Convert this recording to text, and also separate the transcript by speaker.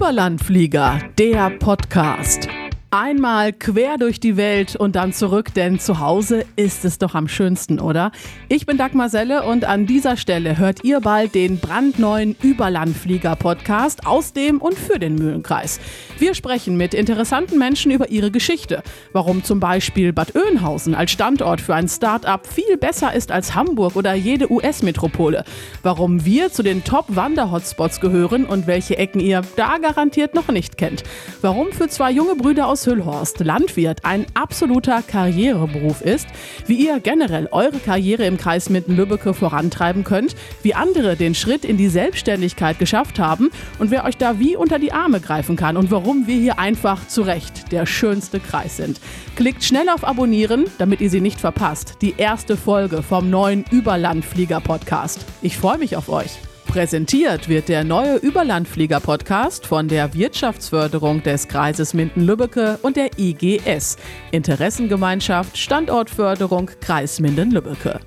Speaker 1: Überlandflieger, der Podcast. Einmal quer durch die Welt und dann zurück, denn zu Hause ist es doch am schönsten, oder? Ich bin Dagmar Selle und an dieser Stelle hört ihr bald den brandneuen Überlandflieger-Podcast aus dem und für den Mühlenkreis. Wir sprechen mit interessanten Menschen über ihre Geschichte. Warum zum Beispiel Bad Oeynhausen als Standort für ein Start-up viel besser ist als Hamburg oder jede US-Metropole. Warum wir zu den Top-Wander-Hotspots gehören und welche Ecken ihr da garantiert noch nicht kennt. Warum für zwei junge Brüder aus Hüllhorst Landwirt ein absoluter Karriereberuf ist, wie ihr generell eure Karriere im Kreis Mitten-Lübbecke vorantreiben könnt, wie andere den Schritt in die Selbstständigkeit geschafft haben und wer euch da wie unter die Arme greifen kann und warum wir hier einfach zu Recht der schönste Kreis sind. Klickt schnell auf Abonnieren, damit ihr sie nicht verpasst. Die erste Folge vom neuen Überlandflieger-Podcast. Ich freue mich auf euch. Präsentiert wird der neue Überlandflieger-Podcast von der Wirtschaftsförderung des Kreises Minden-Lübbecke und der IGS, Interessengemeinschaft Standortförderung Kreis Minden-Lübbecke.